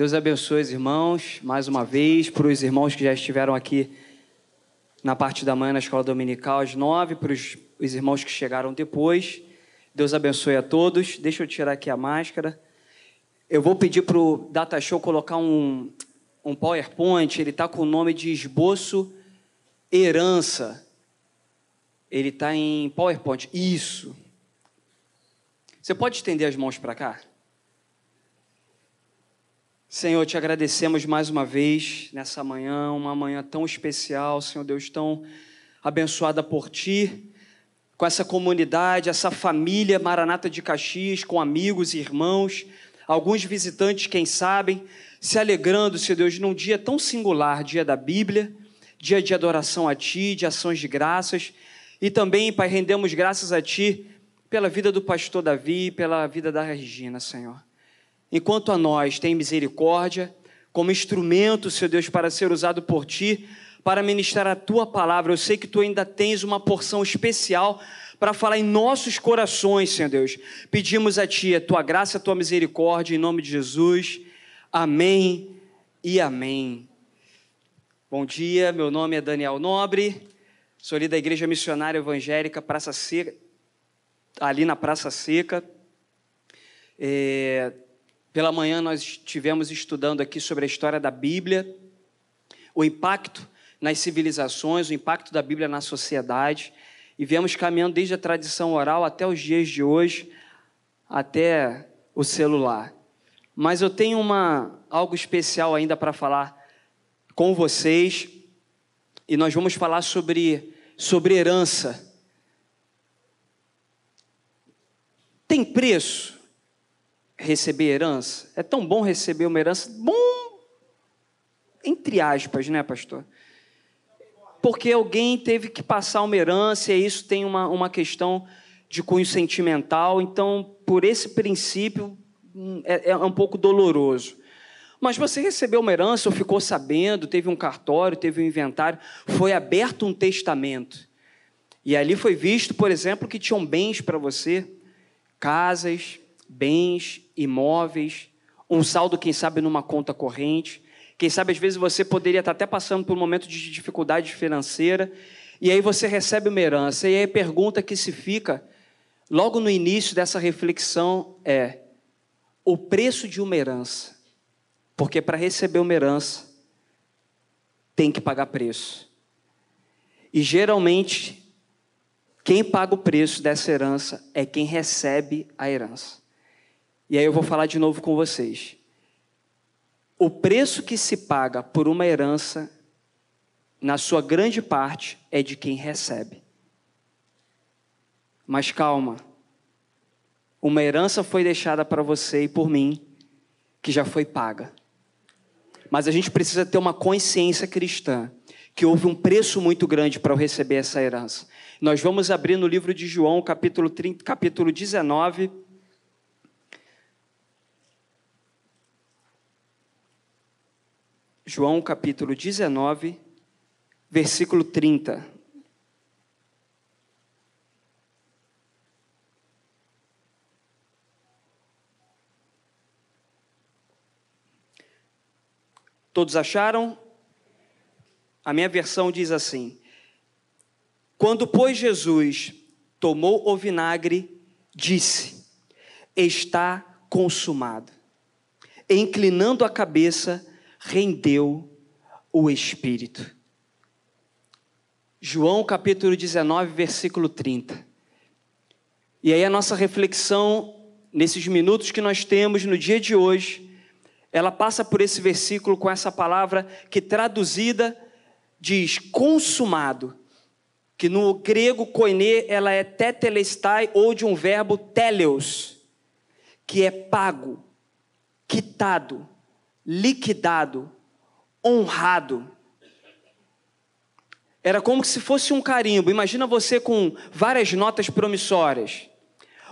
Deus abençoe os irmãos, mais uma vez, para os irmãos que já estiveram aqui na parte da manhã na escola dominical às nove, para os, os irmãos que chegaram depois. Deus abençoe a todos. Deixa eu tirar aqui a máscara. Eu vou pedir para o Data Show colocar um, um PowerPoint, ele está com o nome de esboço herança. Ele está em PowerPoint. Isso. Você pode estender as mãos para cá? Senhor, te agradecemos mais uma vez nessa manhã, uma manhã tão especial, Senhor Deus, tão abençoada por Ti, com essa comunidade, essa família Maranata de Caxias, com amigos e irmãos, alguns visitantes, quem sabem, se alegrando, Senhor Deus, num dia tão singular, dia da Bíblia, dia de adoração a Ti, de ações de graças, e também, Pai, rendemos graças a Ti pela vida do pastor Davi, pela vida da Regina, Senhor enquanto a nós tem misericórdia, como instrumento, Senhor Deus, para ser usado por Ti, para ministrar a Tua palavra. Eu sei que Tu ainda tens uma porção especial para falar em nossos corações, Senhor Deus. Pedimos a Ti a Tua graça, a Tua misericórdia, em nome de Jesus. Amém e amém. Bom dia, meu nome é Daniel Nobre, sou ali da Igreja Missionária Evangélica Praça Seca, ali na Praça Seca. É, pela manhã nós estivemos estudando aqui sobre a história da Bíblia, o impacto nas civilizações, o impacto da Bíblia na sociedade, e viemos caminhando desde a tradição oral até os dias de hoje, até o celular. Mas eu tenho uma algo especial ainda para falar com vocês, e nós vamos falar sobre sobre herança. Tem preço receber herança? É tão bom receber uma herança? Bom, entre aspas, né, pastor? Porque alguém teve que passar uma herança e isso tem uma, uma questão de cunho sentimental, então, por esse princípio, hum, é, é um pouco doloroso. Mas você recebeu uma herança ou ficou sabendo, teve um cartório, teve um inventário, foi aberto um testamento. E ali foi visto, por exemplo, que tinham bens para você, casas, bens, imóveis, um saldo, quem sabe, numa conta corrente. Quem sabe, às vezes, você poderia estar até passando por um momento de dificuldade financeira, e aí você recebe uma herança. E aí a pergunta que se fica, logo no início dessa reflexão, é: o preço de uma herança. Porque para receber uma herança, tem que pagar preço. E geralmente, quem paga o preço dessa herança é quem recebe a herança. E aí eu vou falar de novo com vocês. O preço que se paga por uma herança, na sua grande parte, é de quem recebe. Mas calma. Uma herança foi deixada para você e por mim, que já foi paga. Mas a gente precisa ter uma consciência cristã que houve um preço muito grande para eu receber essa herança. Nós vamos abrir no livro de João, capítulo, 30, capítulo 19, João capítulo 19, versículo 30. Todos acharam? A minha versão diz assim: Quando, pois, Jesus tomou o vinagre, disse: Está consumado. E, inclinando a cabeça, rendeu o Espírito. João capítulo 19, versículo 30. E aí a nossa reflexão, nesses minutos que nós temos no dia de hoje, ela passa por esse versículo com essa palavra que traduzida diz consumado, que no grego koine ela é tetelestai ou de um verbo teleos, que é pago, quitado, liquidado, honrado. Era como se fosse um carimbo. Imagina você com várias notas promissórias.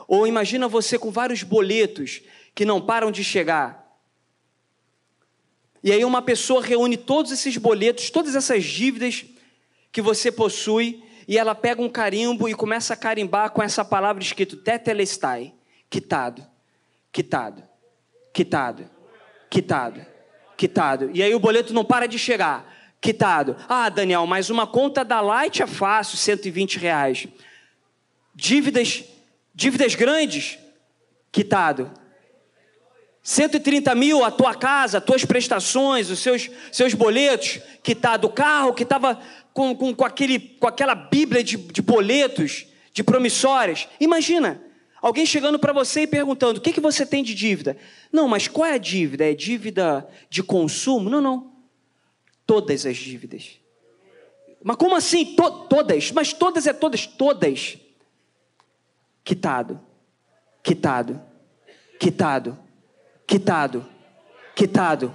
Ou imagina você com vários boletos que não param de chegar. E aí uma pessoa reúne todos esses boletos, todas essas dívidas que você possui, e ela pega um carimbo e começa a carimbar com essa palavra escrito tetelestai, quitado, quitado, quitado quitado, Quitado. E aí o boleto não para de chegar. Quitado. Ah, Daniel, mas uma conta da Light é fácil, 120 reais. Dívidas, dívidas grandes, quitado. 130 mil, a tua casa, as tuas prestações, os seus, seus boletos, quitado. O carro que estava com, com, com, aquele, com aquela bíblia de, de boletos, de promissórias. Imagina, alguém chegando para você e perguntando: o que, que você tem de dívida? Não, mas qual é a dívida? É dívida de consumo? Não, não todas as dívidas. Mas como assim? To todas? Mas todas é todas, todas. Quitado, quitado, quitado, quitado, quitado,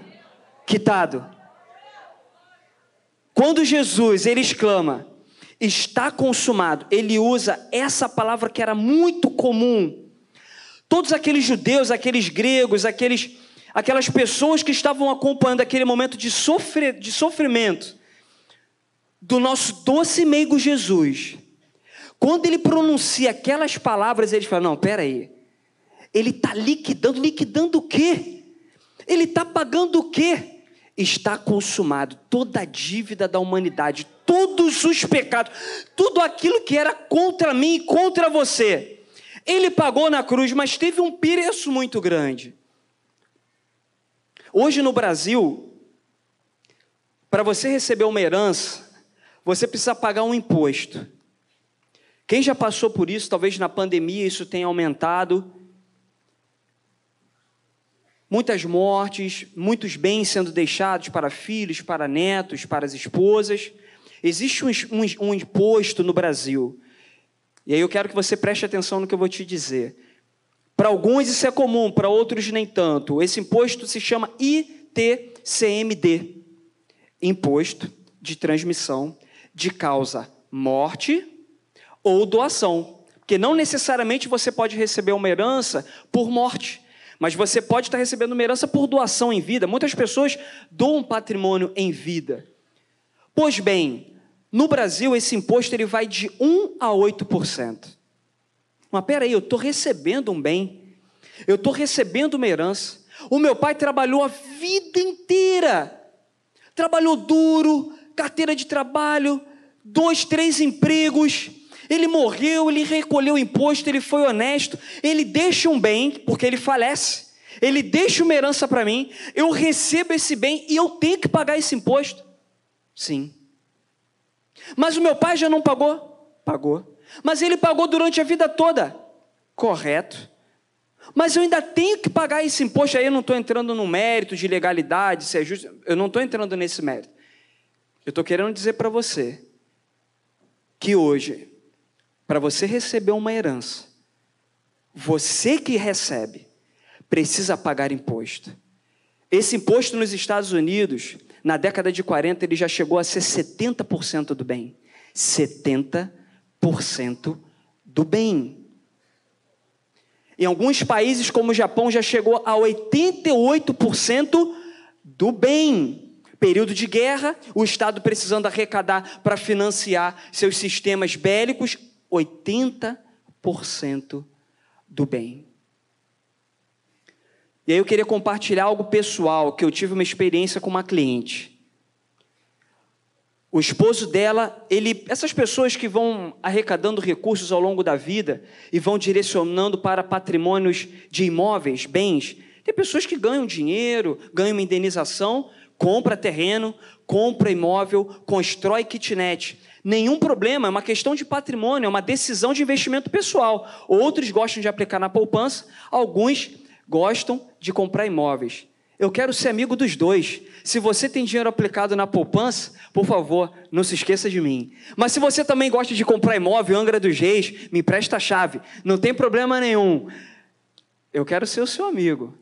quitado. Quando Jesus ele exclama, está consumado, ele usa essa palavra que era muito comum. Todos aqueles judeus, aqueles gregos, aqueles aquelas pessoas que estavam acompanhando aquele momento de, sofrer, de sofrimento do nosso doce meigo Jesus, quando ele pronuncia aquelas palavras, eles falam: não, peraí, ele está liquidando, liquidando o quê? Ele está pagando o quê? Está consumado toda a dívida da humanidade, todos os pecados, tudo aquilo que era contra mim e contra você. Ele pagou na cruz, mas teve um preço muito grande. Hoje no Brasil, para você receber uma herança, você precisa pagar um imposto. Quem já passou por isso, talvez na pandemia isso tenha aumentado. Muitas mortes, muitos bens sendo deixados para filhos, para netos, para as esposas. Existe um, um, um imposto no Brasil. E aí eu quero que você preste atenção no que eu vou te dizer. Para alguns isso é comum, para outros nem tanto. Esse imposto se chama ITCMD Imposto de Transmissão de Causa Morte ou Doação. Porque não necessariamente você pode receber uma herança por morte, mas você pode estar recebendo uma herança por doação em vida. Muitas pessoas doam patrimônio em vida. Pois bem, no Brasil esse imposto ele vai de 1 a 8%. Mas peraí, eu estou recebendo um bem, eu estou recebendo uma herança. O meu pai trabalhou a vida inteira, trabalhou duro, carteira de trabalho, dois, três empregos. Ele morreu, ele recolheu o imposto, ele foi honesto, ele deixa um bem, porque ele falece, ele deixa uma herança para mim, eu recebo esse bem e eu tenho que pagar esse imposto? Sim. Mas o meu pai já não pagou? Pagou. Mas ele pagou durante a vida toda. Correto. Mas eu ainda tenho que pagar esse imposto. Aí eu não estou entrando no mérito de legalidade, se é justo. Eu não estou entrando nesse mérito. Eu estou querendo dizer para você que hoje, para você receber uma herança, você que recebe, precisa pagar imposto. Esse imposto nos Estados Unidos, na década de 40, ele já chegou a ser 70% do bem. 70% do bem. Em alguns países, como o Japão, já chegou a 88% do bem. Período de guerra, o Estado precisando arrecadar para financiar seus sistemas bélicos, 80% do bem. E aí eu queria compartilhar algo pessoal, que eu tive uma experiência com uma cliente. O esposo dela, ele, essas pessoas que vão arrecadando recursos ao longo da vida e vão direcionando para patrimônios de imóveis, bens, tem pessoas que ganham dinheiro, ganham uma indenização, compra terreno, compra imóvel, constrói kitnet. Nenhum problema, é uma questão de patrimônio, é uma decisão de investimento pessoal. Outros gostam de aplicar na poupança, alguns gostam de comprar imóveis. Eu quero ser amigo dos dois. Se você tem dinheiro aplicado na poupança, por favor, não se esqueça de mim. Mas se você também gosta de comprar imóvel, Angra dos Reis, me empresta a chave. Não tem problema nenhum. Eu quero ser o seu amigo.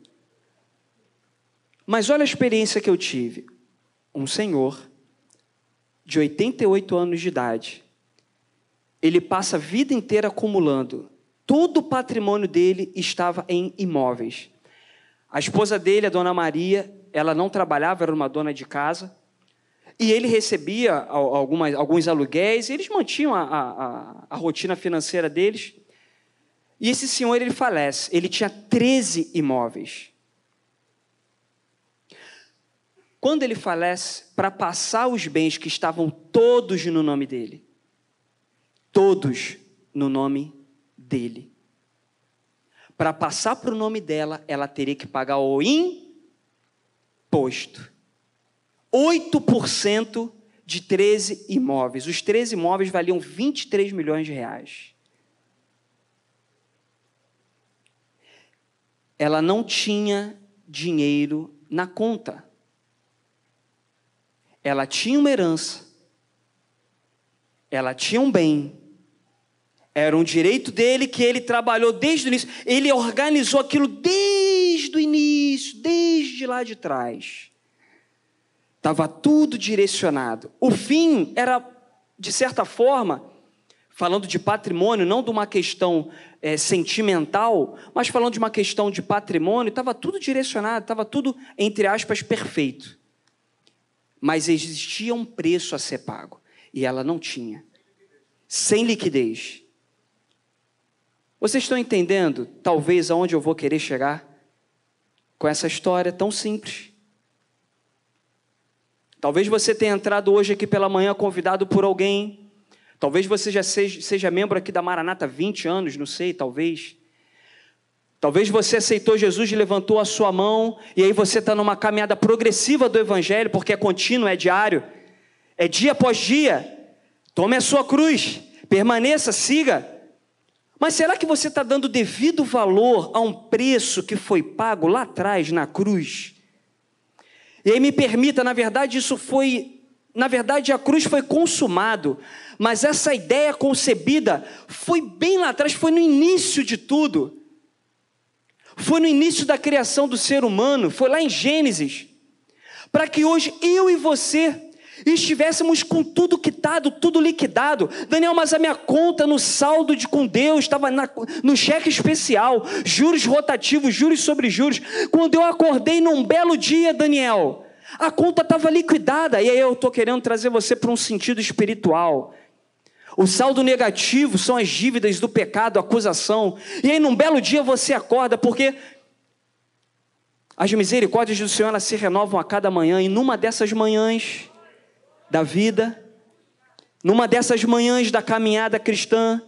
Mas olha a experiência que eu tive. Um senhor de 88 anos de idade. Ele passa a vida inteira acumulando. Todo o patrimônio dele estava em imóveis. A esposa dele, a dona Maria, ela não trabalhava, era uma dona de casa. E ele recebia algumas, alguns aluguéis, eles mantinham a, a, a rotina financeira deles. E esse senhor, ele falece. Ele tinha 13 imóveis. quando ele falece, para passar os bens que estavam todos no nome dele. Todos no nome dele. Para passar para o nome dela, ela teria que pagar o imposto. 8% de 13 imóveis. Os 13 imóveis valiam 23 milhões de reais. Ela não tinha dinheiro na conta ela tinha uma herança, ela tinha um bem, era um direito dele que ele trabalhou desde o início, ele organizou aquilo desde o início, desde lá de trás. Estava tudo direcionado. O fim era, de certa forma, falando de patrimônio, não de uma questão é, sentimental, mas falando de uma questão de patrimônio, estava tudo direcionado, estava tudo, entre aspas, perfeito mas existia um preço a ser pago e ela não tinha. Sem liquidez. Vocês estão entendendo, talvez, aonde eu vou querer chegar com essa história tão simples? Talvez você tenha entrado hoje aqui pela manhã convidado por alguém. Talvez você já seja, seja membro aqui da Maranata há 20 anos, não sei, talvez. Talvez você aceitou Jesus e levantou a sua mão, e aí você está numa caminhada progressiva do Evangelho, porque é contínuo, é diário, é dia após dia. Tome a sua cruz, permaneça, siga. Mas será que você está dando devido valor a um preço que foi pago lá atrás na cruz? E aí me permita, na verdade, isso foi. Na verdade, a cruz foi consumado, mas essa ideia concebida foi bem lá atrás, foi no início de tudo. Foi no início da criação do ser humano, foi lá em Gênesis, para que hoje eu e você estivéssemos com tudo quitado, tudo liquidado. Daniel, mas a minha conta no saldo de com Deus estava no cheque especial, juros rotativos, juros sobre juros. Quando eu acordei num belo dia, Daniel, a conta estava liquidada. E aí eu estou querendo trazer você para um sentido espiritual. O saldo negativo são as dívidas do pecado, acusação. E aí, num belo dia, você acorda, porque as misericórdias do Senhor se renovam a cada manhã, e numa dessas manhãs da vida, numa dessas manhãs da caminhada cristã,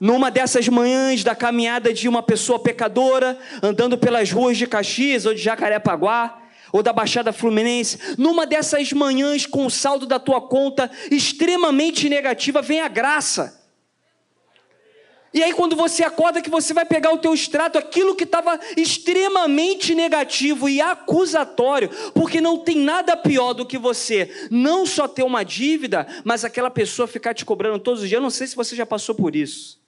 numa dessas manhãs da caminhada de uma pessoa pecadora, andando pelas ruas de Caxias ou de Jacarepaguá, ou da Baixada Fluminense, numa dessas manhãs com o saldo da tua conta extremamente negativa, vem a graça. E aí, quando você acorda, que você vai pegar o teu extrato, aquilo que estava extremamente negativo e acusatório, porque não tem nada pior do que você não só ter uma dívida, mas aquela pessoa ficar te cobrando todos os dias. Eu não sei se você já passou por isso.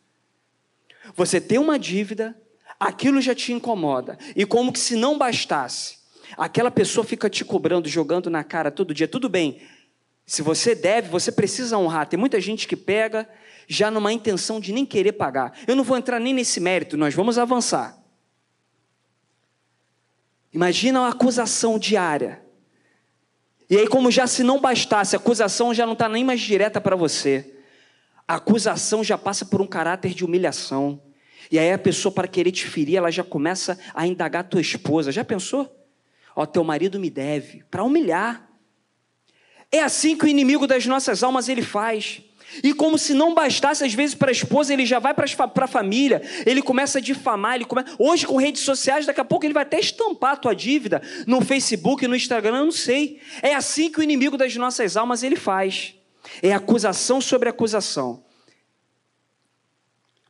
Você tem uma dívida, aquilo já te incomoda, e como que se não bastasse, Aquela pessoa fica te cobrando, jogando na cara todo dia. Tudo bem, se você deve, você precisa honrar. Tem muita gente que pega já numa intenção de nem querer pagar. Eu não vou entrar nem nesse mérito, nós vamos avançar. Imagina uma acusação diária. E aí, como já se não bastasse, a acusação já não está nem mais direta para você. A acusação já passa por um caráter de humilhação. E aí a pessoa, para querer te ferir, ela já começa a indagar tua esposa. Já pensou? Ó, teu marido me deve, para humilhar. É assim que o inimigo das nossas almas ele faz. E como se não bastasse, às vezes, para a esposa, ele já vai para a família, ele começa a difamar, ele começa... hoje com redes sociais, daqui a pouco ele vai até estampar a tua dívida no Facebook, no Instagram, eu não sei. É assim que o inimigo das nossas almas ele faz. É acusação sobre acusação.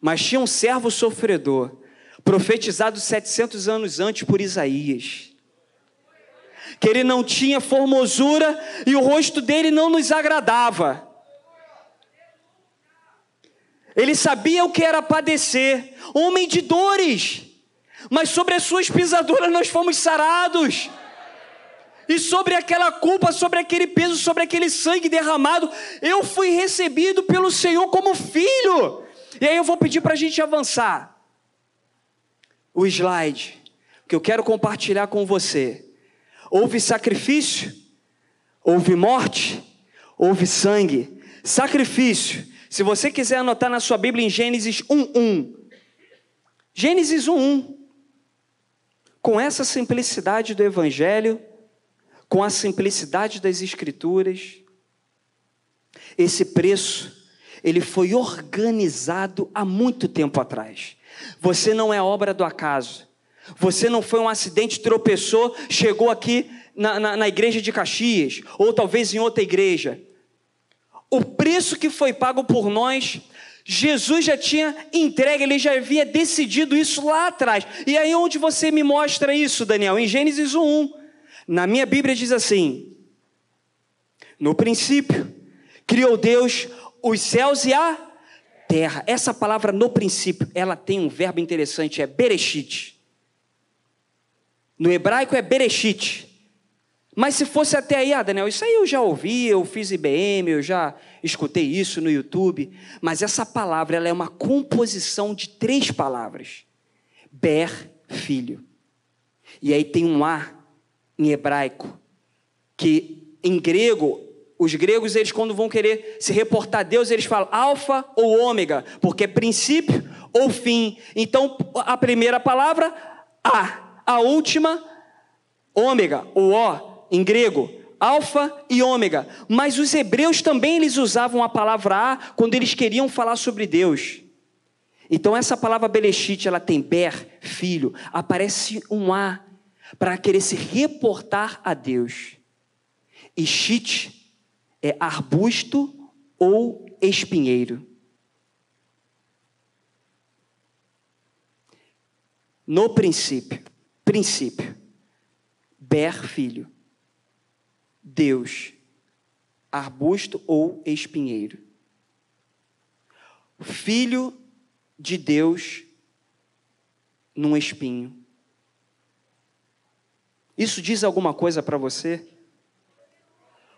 Mas tinha um servo sofredor, profetizado 700 anos antes por Isaías que ele não tinha formosura e o rosto dele não nos agradava. Ele sabia o que era padecer, homem de dores, mas sobre as suas pisaduras nós fomos sarados. E sobre aquela culpa, sobre aquele peso, sobre aquele sangue derramado, eu fui recebido pelo Senhor como filho. E aí eu vou pedir para a gente avançar. O slide que eu quero compartilhar com você Houve sacrifício, houve morte, houve sangue. Sacrifício. Se você quiser anotar na sua Bíblia em Gênesis 1:1. Gênesis 1:1. Com essa simplicidade do evangelho, com a simplicidade das Escrituras, esse preço, ele foi organizado há muito tempo atrás. Você não é obra do acaso. Você não foi um acidente, tropeçou, chegou aqui na, na, na igreja de Caxias, ou talvez em outra igreja. O preço que foi pago por nós Jesus já tinha entregue, ele já havia decidido isso lá atrás. E aí onde você me mostra isso, Daniel? Em Gênesis 1. Na minha Bíblia diz assim: No princípio criou Deus os céus e a terra. Essa palavra no princípio, ela tem um verbo interessante, é bereshit. No hebraico é bereshit. Mas se fosse até aí, ah, Daniel, isso aí eu já ouvi, eu fiz IBM, eu já escutei isso no YouTube. Mas essa palavra ela é uma composição de três palavras: Ber, filho. E aí tem um A em hebraico, que em grego, os gregos, eles quando vão querer se reportar a Deus, eles falam alfa ou ômega, porque é princípio ou fim. Então, a primeira palavra, A. A última, ômega, o O em grego, alfa e ômega. Mas os hebreus também eles usavam a palavra A quando eles queriam falar sobre Deus. Então essa palavra belechite, ela tem ber, filho, aparece um A para querer se reportar a Deus. E chite é arbusto ou espinheiro. No princípio, princípio, ber, filho. Deus, arbusto ou espinheiro. Filho de Deus num espinho. Isso diz alguma coisa para você?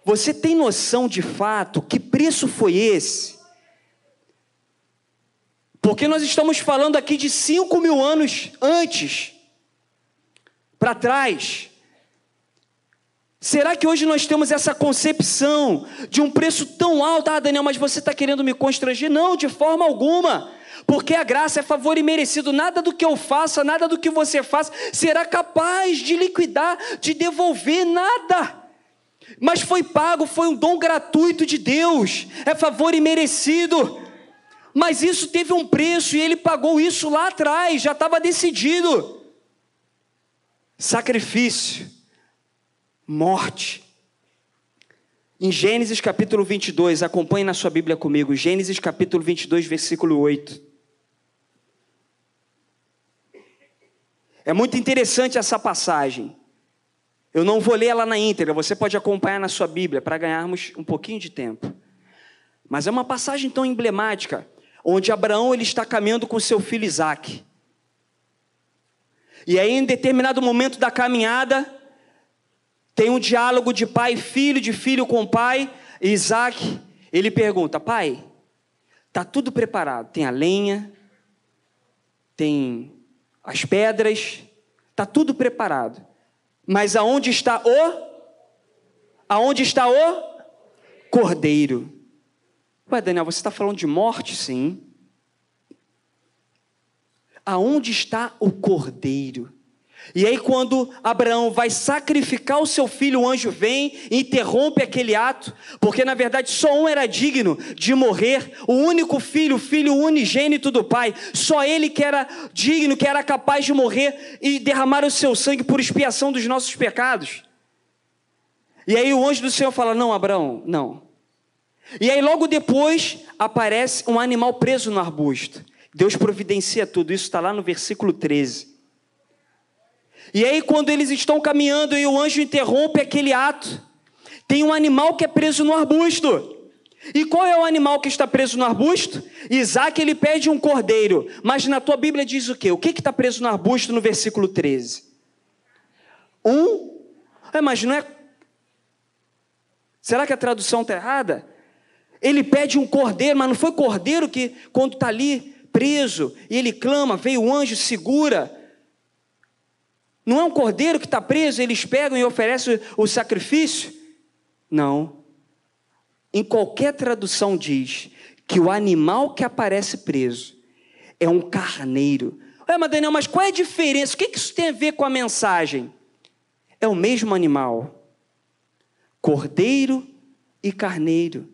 Você tem noção de fato que preço foi esse? Porque nós estamos falando aqui de cinco mil anos antes, para trás. Será que hoje nós temos essa concepção de um preço tão alto? Ah, Daniel, mas você está querendo me constranger? Não, de forma alguma. Porque a graça é favor e merecido. Nada do que eu faça, nada do que você faça será capaz de liquidar, de devolver nada. Mas foi pago, foi um dom gratuito de Deus. É favor e merecido. Mas isso teve um preço e ele pagou isso lá atrás, já estava decidido. Sacrifício morte. Em Gênesis capítulo 22, acompanhe na sua Bíblia comigo, Gênesis capítulo 22, versículo 8. É muito interessante essa passagem. Eu não vou ler ela na íntegra, você pode acompanhar na sua Bíblia para ganharmos um pouquinho de tempo. Mas é uma passagem tão emblemática, onde Abraão ele está caminhando com seu filho Isaac. E aí, em determinado momento da caminhada, tem um diálogo de pai e filho, de filho com pai. Isaac, ele pergunta: Pai, está tudo preparado? Tem a lenha, tem as pedras, está tudo preparado. Mas aonde está o? Aonde está o? Cordeiro. Ué, Daniel, você está falando de morte? Sim. Aonde está o cordeiro? E aí, quando Abraão vai sacrificar o seu filho, o anjo vem e interrompe aquele ato, porque na verdade só um era digno de morrer, o único filho, o filho unigênito do pai, só ele que era digno, que era capaz de morrer e derramar o seu sangue por expiação dos nossos pecados. E aí o anjo do Senhor fala: Não, Abraão, não. E aí logo depois aparece um animal preso no arbusto. Deus providencia tudo, isso está lá no versículo 13. E aí, quando eles estão caminhando e o anjo interrompe aquele ato, tem um animal que é preso no arbusto. E qual é o animal que está preso no arbusto? Isaac ele pede um cordeiro, mas na tua Bíblia diz o quê? O que está preso no arbusto no versículo 13? Um. É, mas não é. Será que a tradução está errada? Ele pede um cordeiro, mas não foi cordeiro que, quando está ali preso, e ele clama, veio o anjo, segura, não é um cordeiro que está preso, eles pegam e oferecem o sacrifício? Não. Em qualquer tradução diz que o animal que aparece preso é um carneiro. Ué, mas Daniel, mas qual é a diferença? O que isso tem a ver com a mensagem? É o mesmo animal, Cordeiro e carneiro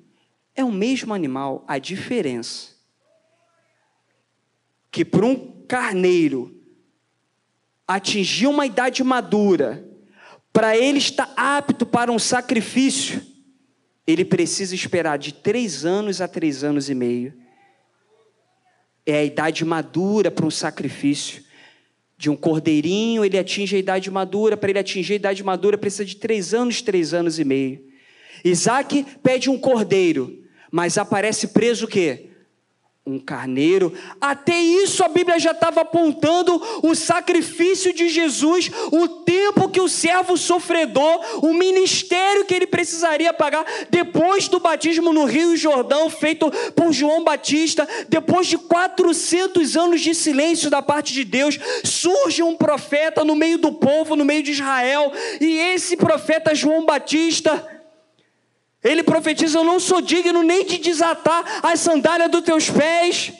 é o mesmo animal, a diferença que para um carneiro atingir uma idade madura, para ele estar apto para um sacrifício, ele precisa esperar de três anos a três anos e meio. É a idade madura para um sacrifício. De um cordeirinho, ele atinge a idade madura. Para ele atingir a idade madura, precisa de três anos, três anos e meio. Isaac pede um cordeiro, mas aparece preso o quê? Um carneiro. Até isso a Bíblia já estava apontando o sacrifício de Jesus, o tempo que o servo sofredor, o ministério que ele precisaria pagar depois do batismo no Rio Jordão, feito por João Batista, depois de 400 anos de silêncio da parte de Deus, surge um profeta no meio do povo, no meio de Israel, e esse profeta João Batista ele profetiza: Eu não sou digno nem de desatar as sandálias dos teus pés.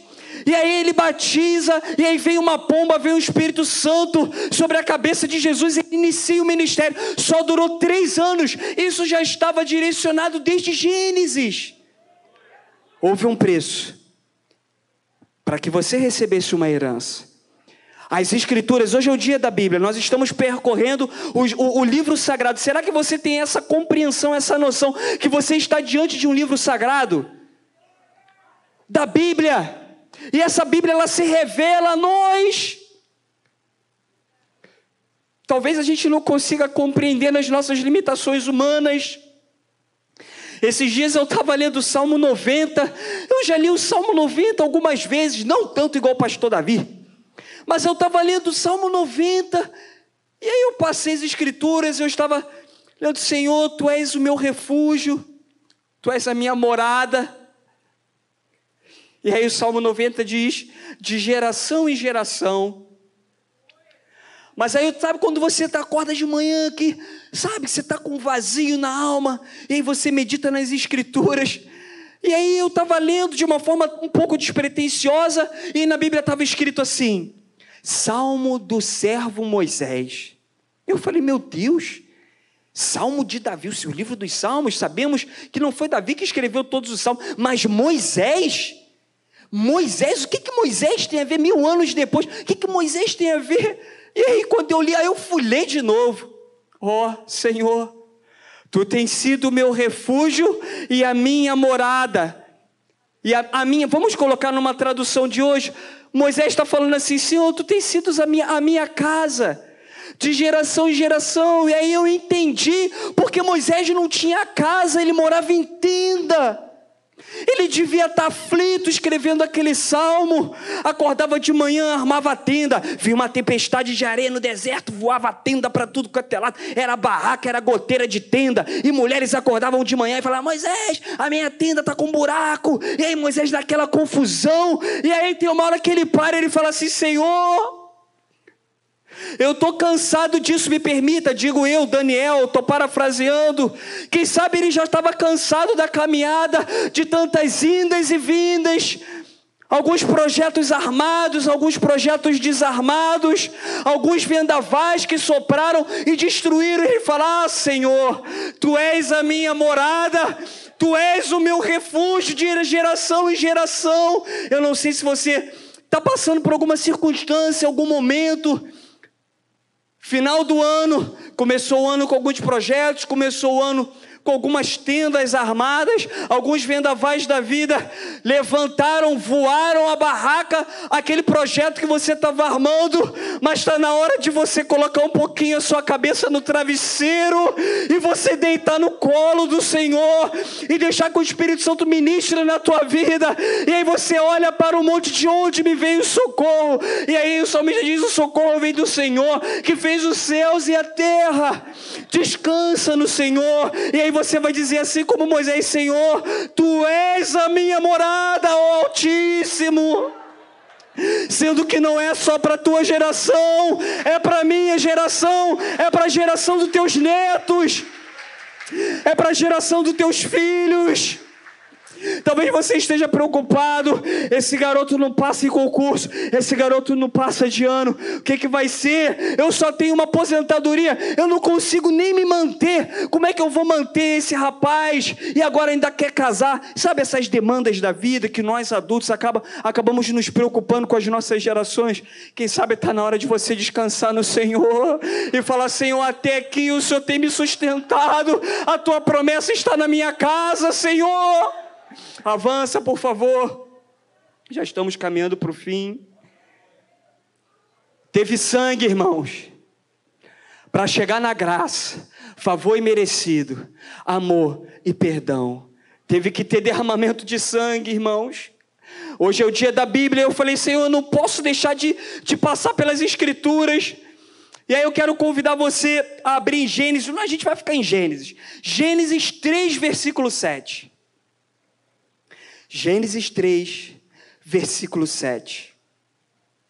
E aí ele batiza, e aí vem uma pomba, vem o Espírito Santo sobre a cabeça de Jesus e inicia o ministério. Só durou três anos, isso já estava direcionado desde Gênesis. Houve um preço para que você recebesse uma herança. As Escrituras, hoje é o dia da Bíblia, nós estamos percorrendo o, o, o, livro sagrado. Será que você tem essa compreensão, essa noção, que você está diante de um livro sagrado? Da Bíblia. E essa Bíblia, ela se revela a nós. Talvez a gente não consiga compreender nas nossas limitações humanas. Esses dias eu estava lendo o Salmo 90. Eu já li o Salmo 90 algumas vezes, não tanto igual o pastor Davi. Mas eu estava lendo o Salmo 90, e aí eu passei as escrituras, eu estava lendo, Senhor, Tu és o meu refúgio, Tu és a minha morada. E aí o Salmo 90 diz, de geração em geração. Mas aí, sabe quando você tá, acorda de manhã que, sabe, que você está com um vazio na alma, e aí você medita nas escrituras, e aí eu estava lendo de uma forma um pouco despretensiosa, e na Bíblia estava escrito assim: Salmo do servo Moisés. Eu falei, meu Deus, Salmo de Davi, o livro dos Salmos, sabemos que não foi Davi que escreveu todos os salmos, mas Moisés. Moisés, o que, que Moisés tem a ver mil anos depois? O que, que Moisés tem a ver? E aí, quando eu li, aí eu fui ler de novo. Ó oh, Senhor, Tu tens sido o meu refúgio e a minha morada. E a, a minha, vamos colocar numa tradução de hoje, Moisés está falando assim: Senhor, tu tens sido a minha, a minha casa, de geração em geração. E aí eu entendi, porque Moisés não tinha casa, ele morava em tenda. Ele devia estar aflito escrevendo aquele salmo. Acordava de manhã, armava a tenda. Via uma tempestade de areia no deserto, voava a tenda para tudo quanto é lado. Era barraca, era goteira de tenda. E mulheres acordavam de manhã e falavam: Moisés, a minha tenda está com um buraco. E aí Moisés dá aquela confusão. E aí tem uma hora que ele para e ele fala assim: Senhor. Eu estou cansado disso, me permita, digo eu, Daniel, estou parafraseando. Quem sabe ele já estava cansado da caminhada, de tantas indas e vindas, alguns projetos armados, alguns projetos desarmados, alguns vendavais que sopraram e destruíram. Ele fala: Ah, Senhor, tu és a minha morada. Tu és o meu refúgio de geração em geração. Eu não sei se você está passando por alguma circunstância, algum momento Final do ano, começou o ano com alguns projetos, começou o ano com algumas tendas armadas, alguns vendavais da vida levantaram, voaram a barraca, aquele projeto que você estava armando, mas está na hora de você colocar um pouquinho a sua cabeça no travesseiro e você deitar no colo do Senhor e deixar que o Espírito Santo ministre na tua vida. E aí você olha para o monte de onde me veio o socorro, e aí o salmista diz: O socorro vem do Senhor que fez os céus e a terra. Descansa no Senhor, e aí você vai dizer assim como Moisés: Senhor, tu és a minha morada, ó Altíssimo. Sendo que não é só para a tua geração, é para a minha geração, é para a geração dos teus netos, é para a geração dos teus filhos. Talvez você esteja preocupado. Esse garoto não passa em concurso. Esse garoto não passa de ano. O que, que vai ser? Eu só tenho uma aposentadoria. Eu não consigo nem me manter. Como é que eu vou manter esse rapaz? E agora ainda quer casar? Sabe essas demandas da vida que nós adultos acaba, acabamos nos preocupando com as nossas gerações? Quem sabe está na hora de você descansar no Senhor e falar: Senhor, até aqui o Senhor tem me sustentado. A tua promessa está na minha casa, Senhor. Avança, por favor. Já estamos caminhando para o fim. Teve sangue, irmãos, para chegar na graça, favor imerecido, amor e perdão. Teve que ter derramamento de sangue, irmãos. Hoje é o dia da Bíblia. Eu falei, Senhor, eu não posso deixar de, de passar pelas Escrituras. E aí eu quero convidar você a abrir em Gênesis. Não, a gente vai ficar em Gênesis. Gênesis 3, versículo 7. Gênesis 3, versículo 7.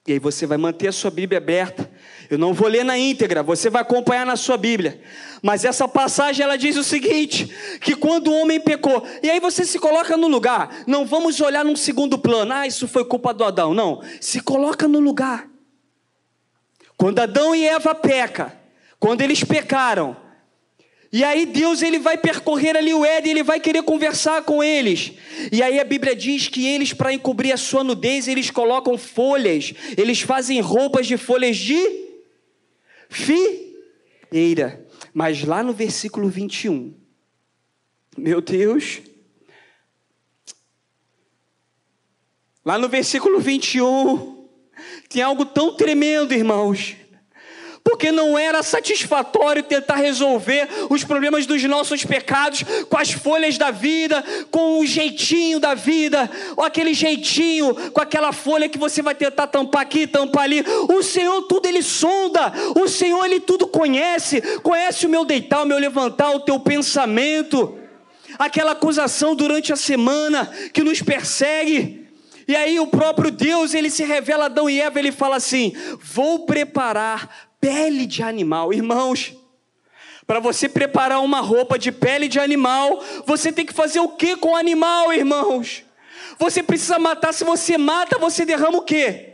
E aí você vai manter a sua Bíblia aberta. Eu não vou ler na íntegra, você vai acompanhar na sua Bíblia. Mas essa passagem ela diz o seguinte: que quando o homem pecou, e aí você se coloca no lugar. Não vamos olhar num segundo plano. Ah, isso foi culpa do Adão. Não, se coloca no lugar. Quando Adão e Eva peca, quando eles pecaram, e aí Deus ele vai percorrer ali o Éden, ele vai querer conversar com eles. E aí a Bíblia diz que eles para encobrir a sua nudez, eles colocam folhas, eles fazem roupas de folhas de fieira. Mas lá no versículo 21, meu Deus, lá no versículo 21, tem algo tão tremendo, irmãos porque não era satisfatório tentar resolver os problemas dos nossos pecados com as folhas da vida, com o jeitinho da vida, ou aquele jeitinho, com aquela folha que você vai tentar tampar aqui, tampar ali. O Senhor tudo ele sonda, o Senhor ele tudo conhece, conhece o meu deitar, o meu levantar, o teu pensamento, aquela acusação durante a semana que nos persegue. E aí o próprio Deus, ele se revela a Adão e Eva, ele fala assim: "Vou preparar pele de animal. Irmãos, para você preparar uma roupa de pele de animal, você tem que fazer o que com o animal, irmãos? Você precisa matar, se você mata, você derrama o quê?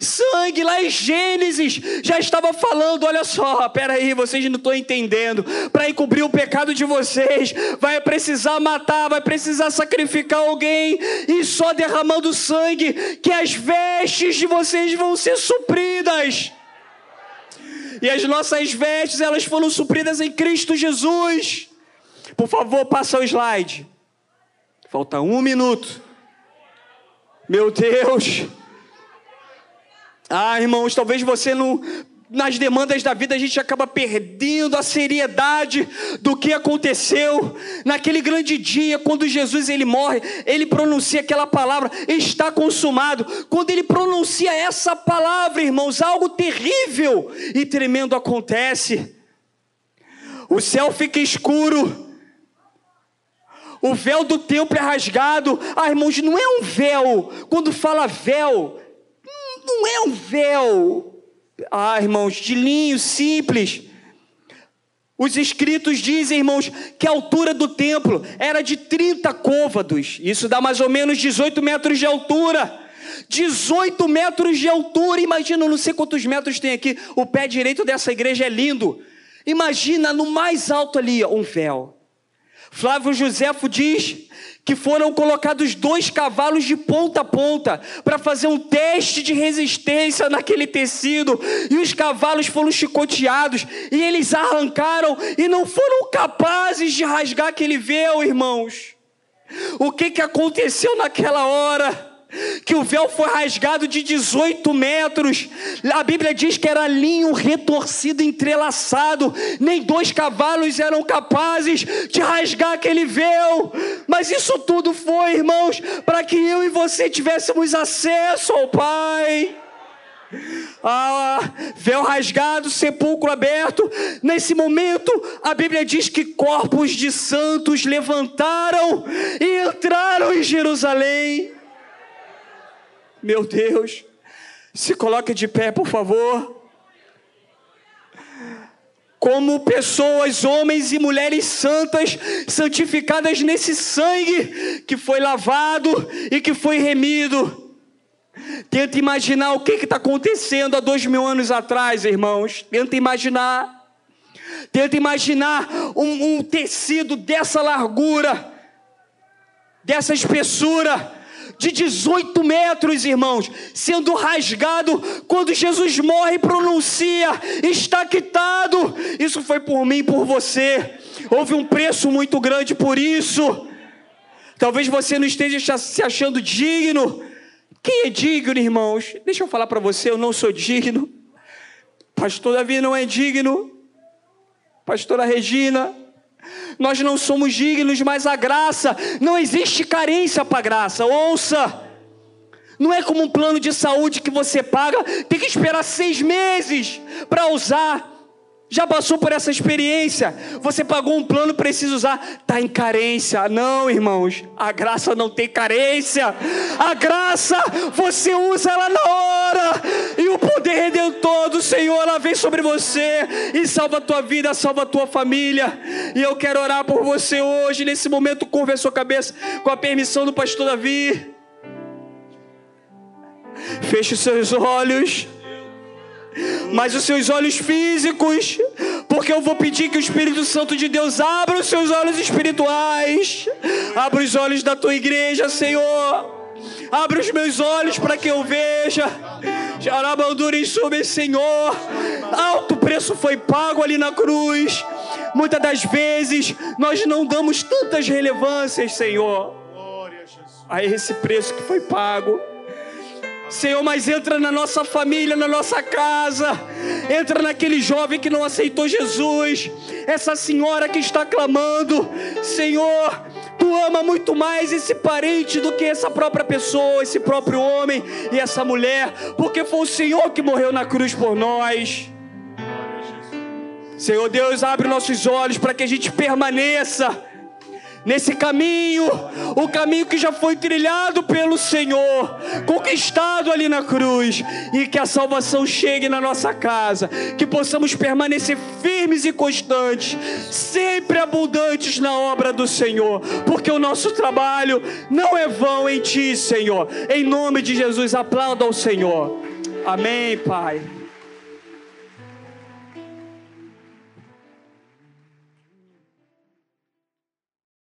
Sangue lá em Gênesis já estava falando, olha só, peraí, vocês não estão entendendo. Para encobrir o pecado de vocês, vai precisar matar, vai precisar sacrificar alguém, e só derramando sangue que as vestes de vocês vão ser supridas e as nossas vestes elas foram supridas em Cristo Jesus. Por favor, passa o slide. Falta um minuto. Meu Deus. Ah, irmãos, talvez você não nas demandas da vida a gente acaba perdendo a seriedade do que aconteceu naquele grande dia quando Jesus ele morre, ele pronuncia aquela palavra, está consumado. Quando ele pronuncia essa palavra, irmãos, algo terrível e tremendo acontece. O céu fica escuro. O véu do templo é rasgado. Ah, irmãos, não é um véu. Quando fala véu, não é um véu ah, irmãos, de linho simples. Os escritos dizem, irmãos, que a altura do templo era de 30 côvados. Isso dá mais ou menos 18 metros de altura. 18 metros de altura. Imagina, não sei quantos metros tem aqui. O pé direito dessa igreja é lindo. Imagina no mais alto ali, um véu. Flávio Josefo diz que foram colocados dois cavalos de ponta a ponta para fazer um teste de resistência naquele tecido, e os cavalos foram chicoteados, e eles arrancaram e não foram capazes de rasgar aquele véu, irmãos. O que, que aconteceu naquela hora? Que o véu foi rasgado de 18 metros. A Bíblia diz que era linho retorcido, entrelaçado. Nem dois cavalos eram capazes de rasgar aquele véu. Mas isso tudo foi, irmãos, para que eu e você tivéssemos acesso ao Pai. Ah, véu rasgado, sepulcro aberto. Nesse momento, a Bíblia diz que corpos de santos levantaram e entraram em Jerusalém. Meu Deus, se coloque de pé, por favor. como pessoas, homens e mulheres santas, santificadas nesse sangue que foi lavado e que foi remido. Tenta imaginar o que está acontecendo há dois mil anos atrás, irmãos. Tenta imaginar. Tenta imaginar um, um tecido dessa largura, dessa espessura, de 18 metros, irmãos, sendo rasgado quando Jesus morre e pronuncia: está quitado. Isso foi por mim, por você. Houve um preço muito grande por isso. Talvez você não esteja se achando digno. Quem é digno, irmãos? Deixa eu falar para você, eu não sou digno. Pastor Davi não é digno. Pastora Regina, nós não somos dignos, mas a graça, não existe carência para graça, ouça. Não é como um plano de saúde que você paga, tem que esperar seis meses para usar. Já passou por essa experiência? Você pagou um plano, precisa usar, está em carência. Não, irmãos, a graça não tem carência. A graça, você usa ela na hora. E o poder redentor do Senhor, ela vem sobre você e salva a tua vida, salva a tua família. E eu quero orar por você hoje, nesse momento, curva a sua cabeça, com a permissão do pastor Davi. Feche os seus olhos mas os seus olhos físicos, porque eu vou pedir que o Espírito Santo de Deus abra os seus olhos espirituais, abra os olhos da tua igreja, Senhor. Abra os meus olhos para que eu veja. Jarabandura em sube, Senhor. Alto preço foi pago ali na cruz. Muitas das vezes nós não damos tantas relevâncias, Senhor, a esse preço que foi pago. Senhor, mas entra na nossa família, na nossa casa, entra naquele jovem que não aceitou Jesus, essa senhora que está clamando, Senhor, tu ama muito mais esse parente do que essa própria pessoa, esse próprio homem e essa mulher, porque foi o Senhor que morreu na cruz por nós. Senhor Deus, abre nossos olhos para que a gente permaneça nesse caminho, o caminho que já foi trilhado pelo Senhor, conquistado ali na cruz, e que a salvação chegue na nossa casa, que possamos permanecer firmes e constantes, sempre abundantes na obra do Senhor, porque o nosso trabalho não é vão em Ti, Senhor. Em nome de Jesus, aplauda ao Senhor. Amém, Pai.